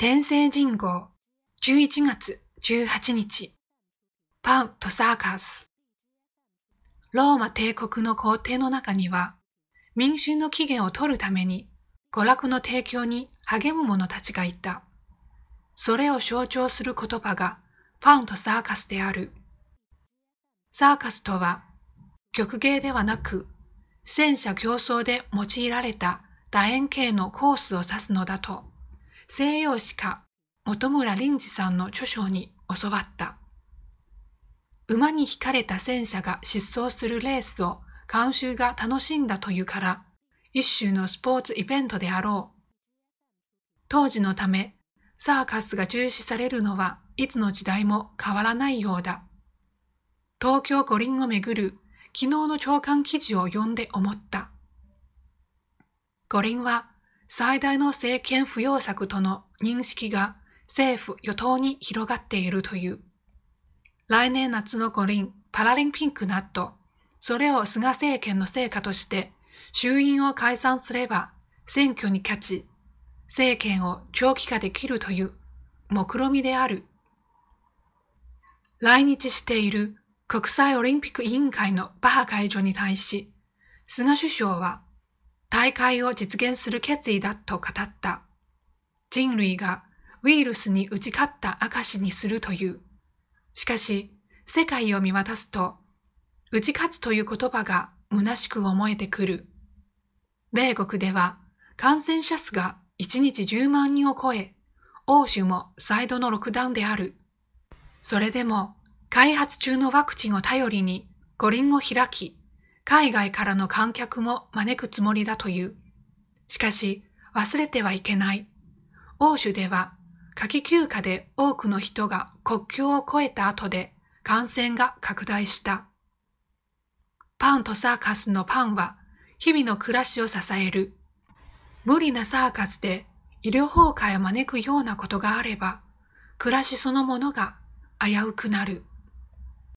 天聖人号11月18日パンとサーカスローマ帝国の皇帝の中には民衆の起源を取るために娯楽の提供に励む者たちがいた。それを象徴する言葉がパンとサーカスである。サーカスとは曲芸ではなく戦車競争で用いられた楕円形のコースを指すのだと西洋史家本村林次さんの著書に教わった。馬に引かれた戦車が疾走するレースを監修が楽しんだというから、一種のスポーツイベントであろう。当時のため、サーカスが重視されるのはいつの時代も変わらないようだ。東京五輪をめぐる昨日の長官記事を読んで思った。五輪は最大の政権不要策との認識が政府・与党に広がっているという。来年夏の五輪、パラリンピックなど、それを菅政権の成果として衆院を解散すれば選挙に勝ち、政権を長期化できるという目論みである。来日している国際オリンピック委員会のバハ会長に対し、菅首相は大会を実現する決意だと語った。人類がウイルスに打ち勝った証にするという。しかし、世界を見渡すと、打ち勝つという言葉が虚しく思えてくる。米国では感染者数が1日10万人を超え、欧州も再度のロックダウンである。それでも、開発中のワクチンを頼りに五輪を開き、海外からの観客も招くつもりだという。しかし、忘れてはいけない。欧州では、夏季休暇で多くの人が国境を越えた後で感染が拡大した。パンとサーカスのパンは日々の暮らしを支える。無理なサーカスで医療崩壊を招くようなことがあれば、暮らしそのものが危うくなる。